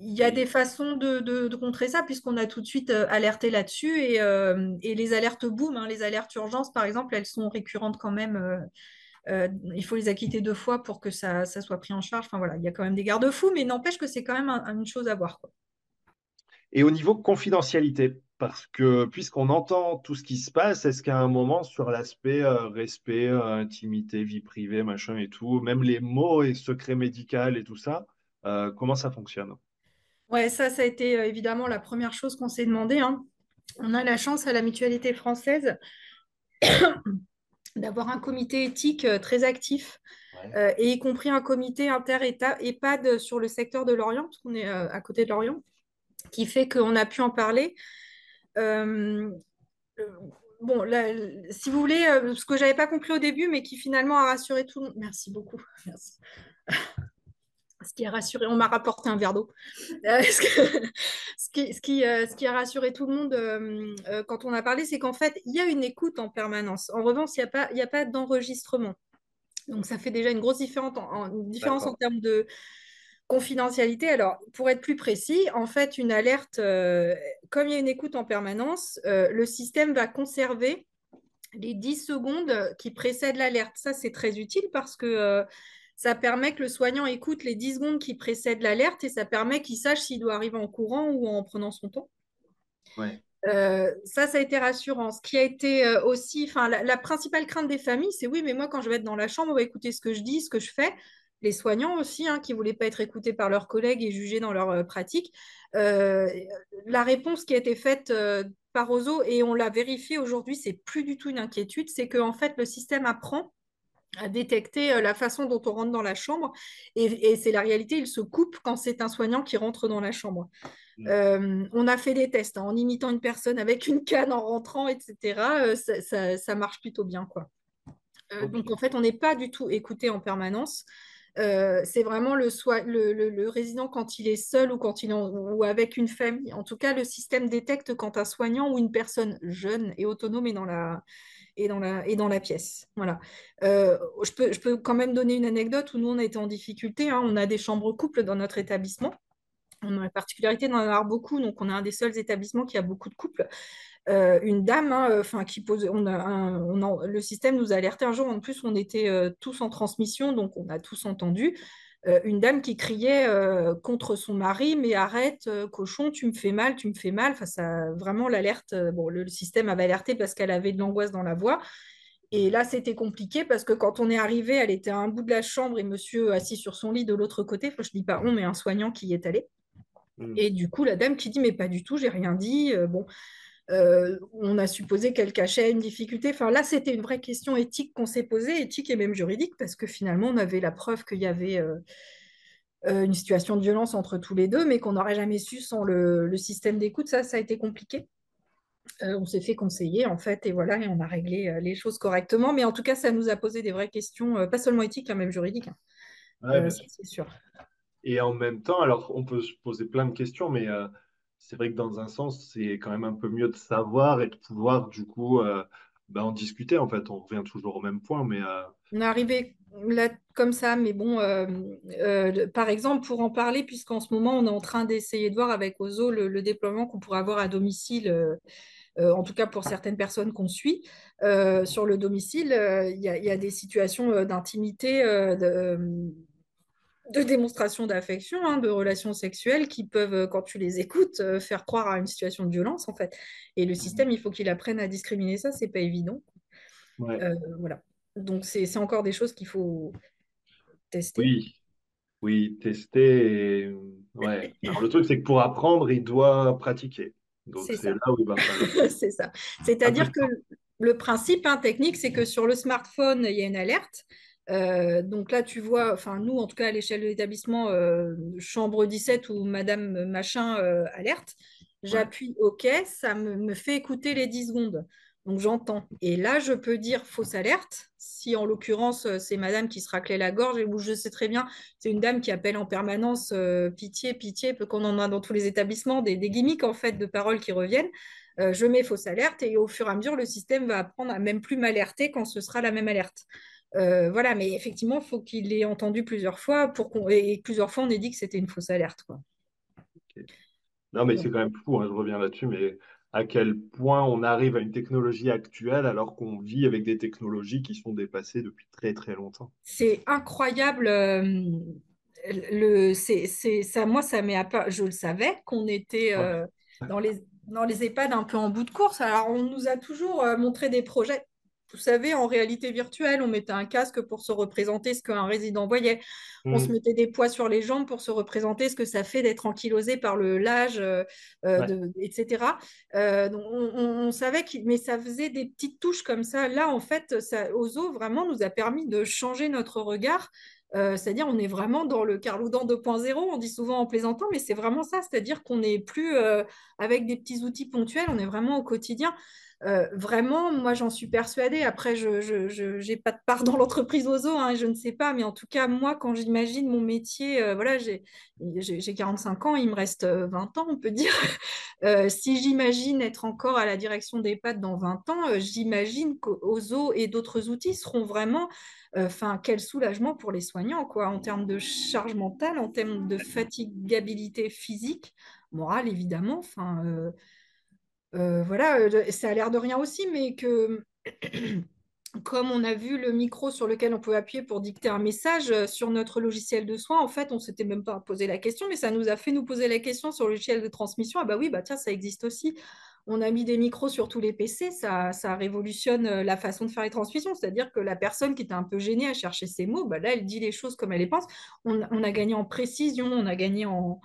Il y a des façons de, contrer ça, puisqu'on a tout de suite alerté là-dessus. Et, les alertes boom, hein, les alertes urgence, par exemple, elles sont récurrentes quand même. il faut les acquitter deux fois pour que ça, soit pris en charge. Enfin voilà, il y a quand même des garde-fous, mais n'empêche que c'est quand même une chose à voir. Et au niveau confidentialité, parce que puisqu'on entend tout ce qui se passe, est-ce qu'à un moment, sur l'aspect euh, respect, euh, intimité, vie privée, machin et tout, même les mots et secrets médicaux et tout ça, euh, comment ça fonctionne? Ouais, ça, ça a été évidemment la première chose qu'on s'est demandé. Hein. On a la chance à la mutualité française [COUGHS] d'avoir un comité éthique très actif, et y compris un comité inter-EHPAD sur le secteur de l'Orient, parce qu'on est à côté de l'Orient qui fait qu'on a pu en parler. Euh, euh, bon, si vous voulez, euh, ce que j'avais pas compris au début, mais qui finalement a rassuré tout le monde. Merci beaucoup. Merci. Ce qui a rassuré, on m'a rapporté un verre d'eau. [LAUGHS] ce, qui, ce, qui, ce, qui, a rassuré tout le monde quand on a parlé, c'est qu'en fait, il y a une écoute en permanence. En revanche, il n'y a pas, a pas d'enregistrement. Donc, ça fait déjà une grosse différence en, différence en termes de, Confidentialité, alors pour être plus précis, en fait, une alerte, euh, comme il y a une écoute en permanence, euh, le système va conserver les 10 secondes qui précèdent l'alerte. Ça, c'est très utile parce que euh, ça permet que le soignant écoute les 10 secondes qui précèdent l'alerte et ça permet qu'il sache s'il doit arriver en courant ou en prenant son temps. ça, ça a été rassurant. Ce qui a été aussi, enfin, la, la, principale crainte des familles, c'est oui, mais moi, quand je vais être dans la chambre, on va écouter ce que je dis, ce que je fais les soignants aussi, hein, qui ne voulaient pas être écoutés par leurs collègues et jugés dans leur euh, pratique. Euh, la réponse qui a été faite euh, par Ozo, et on l'a vérifié aujourd'hui, c'est plus du tout une inquiétude, c'est qu'en fait, le système apprend à détecter la façon dont on rentre dans la chambre. Et, c'est la réalité, il se coupe quand c'est un soignant qui rentre dans la chambre. Mmh. on a fait des tests hein, en imitant une personne avec une canne en rentrant, etc. ça, marche plutôt bien. quoi. Donc en fait, on n'est pas du tout écouté en permanence. Euh, c'est vraiment le, le, résident quand il est seul ou quand il ou avec une famille. En tout cas, le système détecte quand un soignant ou une personne jeune et autonome est dans la, et dans la, et dans la pièce. Voilà. Euh, je, peux, je peux quand même donner une anecdote où nous, on a été en difficulté. Hein. On a des chambres couples dans notre établissement. On a la particularité d'en avoir beaucoup, donc on a un des seuls établissements qui a beaucoup de couples. Euh, une dame, hein, enfin qui pose, on a, le système nous a alerté un jour. En plus, on était euh, tous en transmission, donc on a tous entendu euh, une dame qui criait contre son mari, mais arrête, cochon, tu me fais mal, tu me fais mal. Enfin, ça, vraiment l'alerte. bon, le, système avait alerté parce qu'elle avait de l'angoisse dans la voix. Et là, c'était compliqué parce que quand on est arrivé, elle était à un bout de la chambre et monsieur assis sur son lit de l'autre côté. Enfin, je dis pas on, mais un soignant qui y est allé. Mmh. Et du coup, la dame qui dit mais pas du tout, j'ai rien dit. bon. Euh, on a supposé qu'elle cachait une difficulté. Enfin, là, c'était une vraie question éthique qu'on s'est posée, éthique et même juridique, parce que finalement, on avait la preuve qu'il y avait euh, euh, une situation de violence entre tous les deux, mais qu'on n'aurait jamais su sans le, système d'écoute. Ça, ça a été compliqué. on s'est fait conseiller, en fait, et voilà, et on a réglé les choses correctement. Mais en tout cas, ça nous a posé des vraies questions, pas seulement éthiques, hein, même juridiques. Hein. c'est sûr. Et en même temps, alors, on peut se poser plein de questions, mais c'est vrai que dans un sens, c'est quand même un peu mieux de savoir et de pouvoir, du coup, euh, ben, en discuter. En fait, on revient toujours au même point, mais... Euh, on est arrivé là comme ça, mais bon, euh, par exemple, pour en parler, puisqu'en ce moment, on est en train d'essayer de voir avec Ozo le, déploiement qu'on pourrait avoir à domicile, en tout cas pour certaines personnes qu'on suit. sur le domicile, il y, a des situations d'intimité, de de démonstration d'affection, hein, de relations sexuelles qui peuvent, euh, quand tu les écoutes, euh, faire croire à une situation de violence, en fait. Et le système, il faut qu'il apprenne à discriminer ça, c'est pas évident. Euh, voilà. Donc, c'est encore des choses qu'il faut tester. Oui, oui, tester. Ouais. le truc, c'est que pour apprendre, il doit pratiquer. Donc, c'est là où il va [LAUGHS] c'est ça. C'est-à-dire que le principe hein, technique, c'est que sur le smartphone, il y a une alerte. Euh, donc là, tu vois, enfin nous, en tout cas à l'échelle de l'établissement, euh, chambre 17 ou Madame Machin euh, alerte, j'appuie OK, ça me, fait écouter les 10 secondes. Donc j'entends. Et là, je peux dire fausse alerte. Si en l'occurrence, c'est Madame qui se raclait la gorge, et où je sais très bien, c'est une dame qui appelle en permanence pitié, pitié, peu qu'on en a dans tous les établissements, des, des, gimmicks en fait de paroles qui reviennent. je mets fausse alerte et au fur et à mesure, le système va apprendre à même plus m'alerter quand ce sera la même alerte. Euh, voilà, mais effectivement, il faut qu'il ait entendu plusieurs fois pour qu'on et plusieurs fois on ait dit que c'était une fausse alerte. Quoi. Non, mais c'est quand même fou, hein, je reviens là-dessus, mais à quel point on arrive à une technologie actuelle alors qu'on vit avec des technologies qui sont dépassées depuis très très longtemps. C'est incroyable. Euh, le, c'est, ça, moi, ça m'est je le savais qu'on était euh, dans, les, dans les EHPAD un peu en bout de course. Alors, on nous a toujours euh, montré des projets vous savez, en réalité virtuelle, on mettait un casque pour se représenter ce qu'un résident voyait. On se mm. mettait des poids sur les jambes pour se représenter ce que ça fait d'être ankylosé par le l'âge, euh, euh, etc. Euh, on, savait, que, mais ça faisait des petites touches comme ça. Là, en fait, ça, Ozo vraiment nous a permis de changer notre regard. c'est-à-dire, on est vraiment dans le Carloudan 2.0, on dit souvent en plaisantant, mais c'est vraiment ça, c'est-à-dire qu'on n'est plus avec des petits outils ponctuels, on est vraiment au quotidien. Euh, vraiment, moi, j'en suis persuadée. Après, je n'ai pas de part dans l'entreprise Ozo, hein, je ne sais pas. Mais en tout cas, moi, quand j'imagine mon métier, euh, voilà, j'ai 45 ans, il me reste 20 euh, ans, on peut dire. [LAUGHS] si j'imagine être encore à la direction des pattes dans 20 ans, j'imagine qu'Ozo et d'autres outils seront vraiment, enfin, quel soulagement pour les soignants, quoi, en termes de charge mentale, en termes de fatigabilité physique, morale, évidemment. Enfin euh, voilà, euh, ça a l'air de rien aussi, mais que [CLEARS THROAT] comme on a vu le micro sur lequel on pouvait appuyer pour dicter un message euh, sur notre logiciel de soins, en fait, on ne s'était même pas posé la question, mais ça nous a fait nous poser la question sur le logiciel de transmission. Ah bah oui, bah tiens, ça existe aussi. On a mis des micros sur tous les PC, ça, révolutionne la façon de faire les transmissions. C'est-à-dire que la personne qui était un peu gênée à chercher ses mots, bah là, elle dit les choses comme elle les pense. On, a gagné en précision, on a gagné en,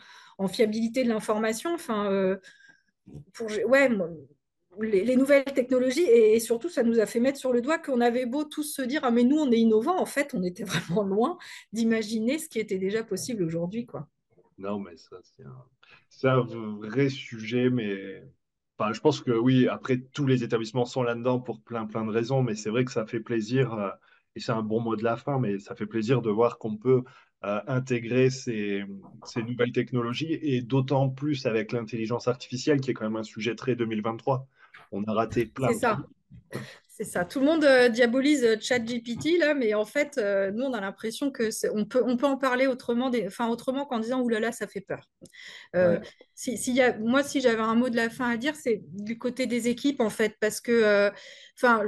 fiabilité de l'information. Enfin, ouais, les, nouvelles technologies et, surtout ça nous a fait mettre sur le doigt qu'on avait beau tous se dire ah mais nous on est innovants en fait on était vraiment loin d'imaginer ce qui était déjà possible aujourd'hui quoi. Non mais ça c'est un, vrai sujet mais enfin, je pense que oui après tous les établissements sont là-dedans pour plein plein de raisons mais c'est vrai que ça fait plaisir euh, et c'est un bon mot de la fin mais ça fait plaisir de voir qu'on peut intégrer ces, nouvelles technologies et d'autant plus avec l'intelligence artificielle qui est quand même un sujet très 2023. On a raté plein. C'est ça. C'est ça. Tout le monde euh, diabolise euh, ChatGPT là, mais en fait, euh, nous on a l'impression que on peut on peut en parler autrement, des, enfin autrement qu'en disant oulala là là, ça fait peur. si, y a, moi si j'avais un mot de la fin à dire, c'est du côté des équipes en fait, parce que enfin,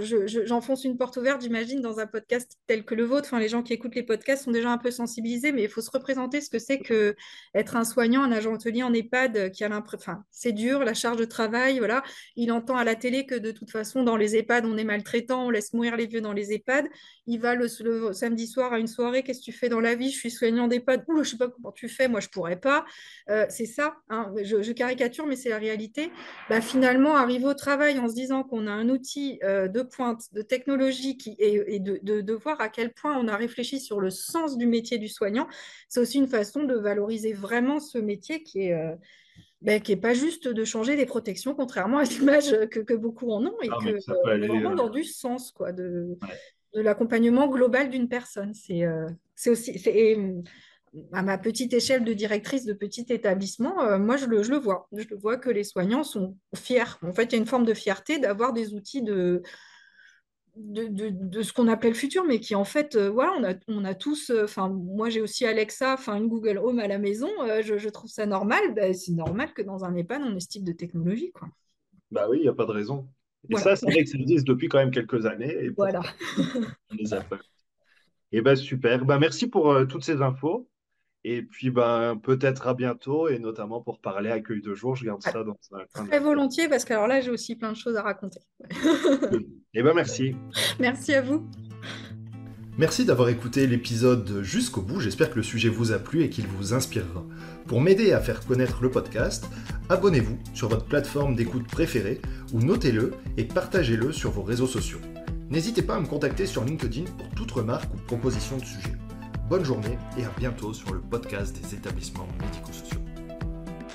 j'enfonce une porte ouverte, j'imagine, dans un podcast tel que le vôtre. Enfin, les gens qui écoutent les podcasts sont déjà un peu sensibilisés, mais il faut se représenter ce que c'est que être un soignant, un agent hôtelier en EHPAD euh, qui a enfin, c'est dur, la charge de travail, voilà. Il entend à la télé que de toute façon, dans les EHPAD, on est maltraitant, on laisse mourir les vieux dans les EHPAD. Il va le, samedi soir à une soirée, qu'est-ce que tu fais dans la vie? Je suis soignant d'EHPAD. Ouh, je sais pas comment tu fais, moi je pourrais pas. Euh, c'est ça, hein. je, caricature, mais c'est la réalité. Bah, finalement, arriver au travail en se disant qu'on a un outil euh, de pointe, de technologie qui, et, de, voir à quel point on a réfléchi sur le sens du métier du soignant, c'est aussi une façon de valoriser vraiment ce métier qui est, euh, ben, qui est pas juste de changer des protections, contrairement à [LAUGHS] l'image que, que, beaucoup en ont, et que euh, vraiment euh, dans du sens quoi, de, de l'accompagnement global d'une personne. C'est c'est aussi à ma petite échelle de directrice de petit établissement, euh, moi, je le, je le, vois. Je le vois que les soignants sont fiers. En fait, il y a une forme de fierté d'avoir des outils de, de, de, ce qu'on appelle le futur, mais qui, en fait, euh, voilà, on a, on a tous... Euh, enfin, moi, j'ai aussi Alexa, enfin, une Google Home à la maison. Je, je, trouve ça normal. Ben, c'est normal que dans un EHPAD, on ait ce type de technologie, quoi. Bah oui, il n'y a pas de raison. Et ça, c'est vrai que ça existe depuis quand même quelques années. Et voilà. on les a. Et eh ben super. Ben, merci pour toutes ces infos. Et puis, ben, peut-être à bientôt, et notamment pour parler accueil de jour. Je garde ça dans un Très volontiers, parce que alors là, j'ai aussi plein de choses à raconter. [LAUGHS] et ben, merci. Merci à vous. Merci d'avoir écouté l'épisode jusqu'au bout. J'espère que le sujet vous a plu et qu'il vous inspirera. Pour m'aider à faire connaître le podcast, abonnez-vous sur votre plateforme d'écoute préférée ou notez-le et partagez-le sur vos réseaux sociaux. N'hésitez pas à me contacter sur LinkedIn pour toute remarque ou proposition de sujet. Bonne journée et à bientôt sur le podcast des établissements médico-sociaux.